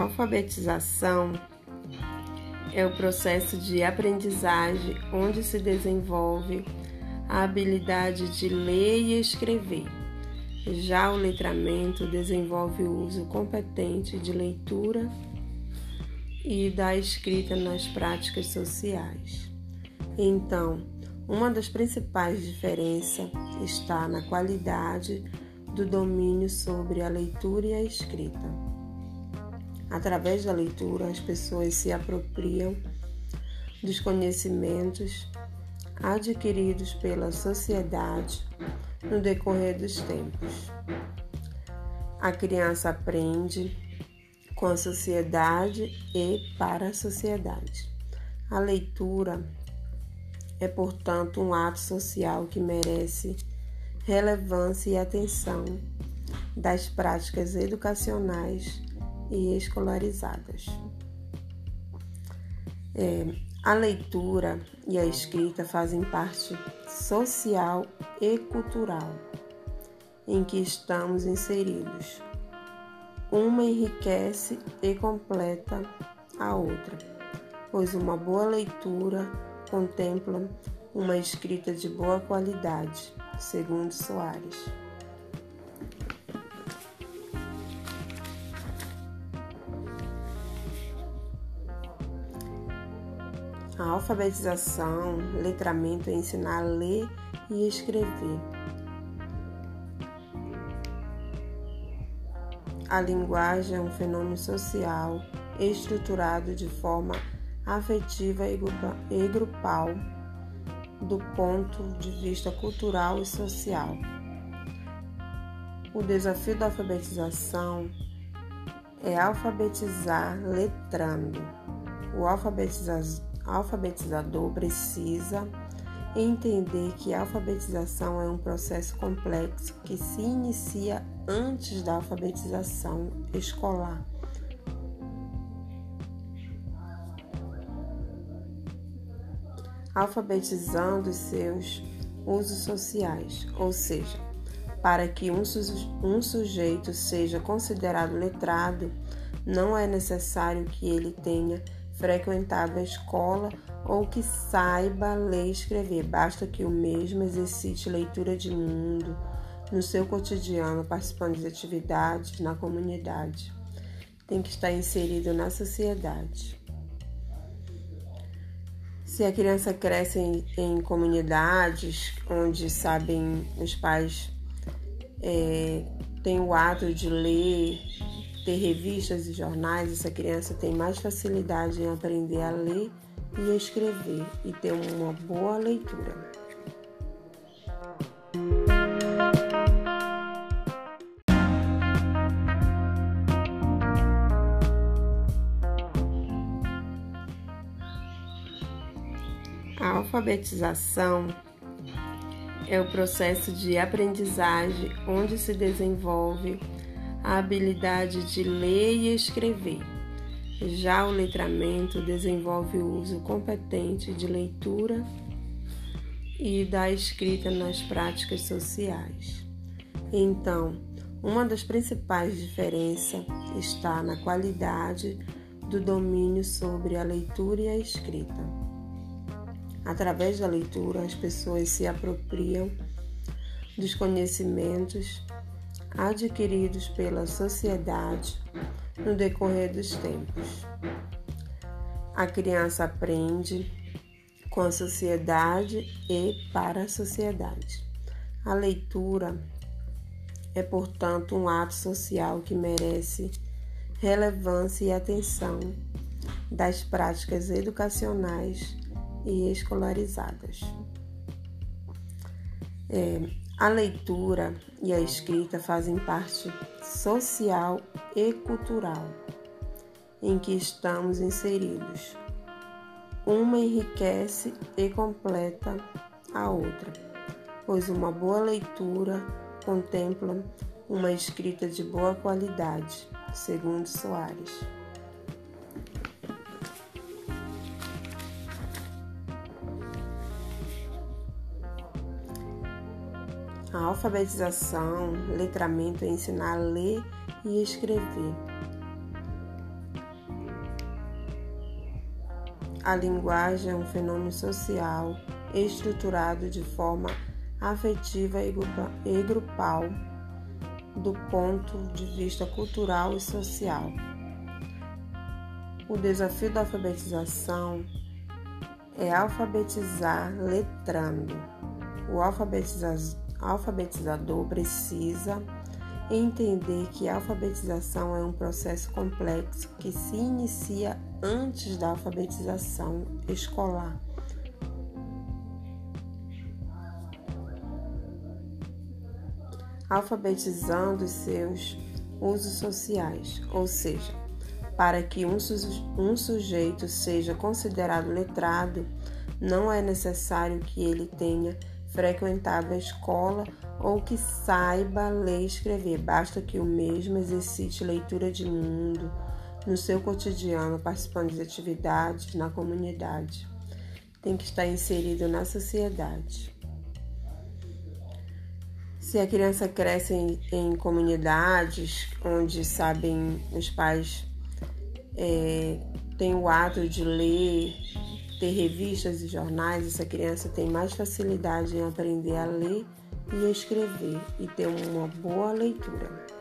Alfabetização é o processo de aprendizagem onde se desenvolve a habilidade de ler e escrever. Já o letramento desenvolve o uso competente de leitura e da escrita nas práticas sociais. Então, uma das principais diferenças está na qualidade do domínio sobre a leitura e a escrita. Através da leitura, as pessoas se apropriam dos conhecimentos adquiridos pela sociedade no decorrer dos tempos. A criança aprende com a sociedade e para a sociedade. A leitura é, portanto, um ato social que merece relevância e atenção das práticas educacionais e escolarizadas. É, a leitura e a escrita fazem parte social e cultural em que estamos inseridos. Uma enriquece e completa a outra, pois uma boa leitura contempla uma escrita de boa qualidade, segundo Soares. A alfabetização, letramento ensinar a ler e escrever. A linguagem é um fenômeno social estruturado de forma afetiva e grupal do ponto de vista cultural e social. O desafio da alfabetização é alfabetizar letrando. O alfabetizador alfabetizador precisa entender que a alfabetização é um processo complexo que se inicia antes da alfabetização escolar. Alfabetizando seus usos sociais, ou seja, para que um, um sujeito seja considerado letrado, não é necessário que ele tenha frequentado a escola ou que saiba ler e escrever. Basta que o mesmo exercite leitura de mundo no seu cotidiano, participando de atividades na comunidade. Tem que estar inserido na sociedade. Se a criança cresce em, em comunidades onde sabem os pais é, têm o ato de ler ter revistas e jornais, essa criança tem mais facilidade em aprender a ler e a escrever e ter uma boa leitura. A alfabetização é o processo de aprendizagem onde se desenvolve a habilidade de ler e escrever. Já o letramento desenvolve o uso competente de leitura e da escrita nas práticas sociais. Então, uma das principais diferenças está na qualidade do domínio sobre a leitura e a escrita. Através da leitura, as pessoas se apropriam dos conhecimentos adquiridos pela sociedade no decorrer dos tempos. A criança aprende com a sociedade e para a sociedade. A leitura é, portanto, um ato social que merece relevância e atenção das práticas educacionais e escolarizadas. É, a leitura e a escrita fazem parte social e cultural em que estamos inseridos. Uma enriquece e completa a outra, pois uma boa leitura contempla uma escrita de boa qualidade, segundo Soares. A alfabetização, letramento ensinar a ler e escrever. A linguagem é um fenômeno social estruturado de forma afetiva e grupal do ponto de vista cultural e social. O desafio da alfabetização é alfabetizar letrando. O alfabetizador precisa entender que a alfabetização é um processo complexo que se inicia antes da alfabetização escolar. Alfabetizando seus usos sociais, ou seja, para que um, um sujeito seja considerado letrado, não é necessário que ele tenha frequentado a escola ou que saiba ler e escrever, basta que o mesmo exercite leitura de mundo no seu cotidiano, participando de atividades na comunidade. Tem que estar inserido na sociedade. Se a criança cresce em, em comunidades onde sabem os pais é, tem o hábito de ler, ter revistas e jornais, essa criança tem mais facilidade em aprender a ler e escrever e ter uma boa leitura.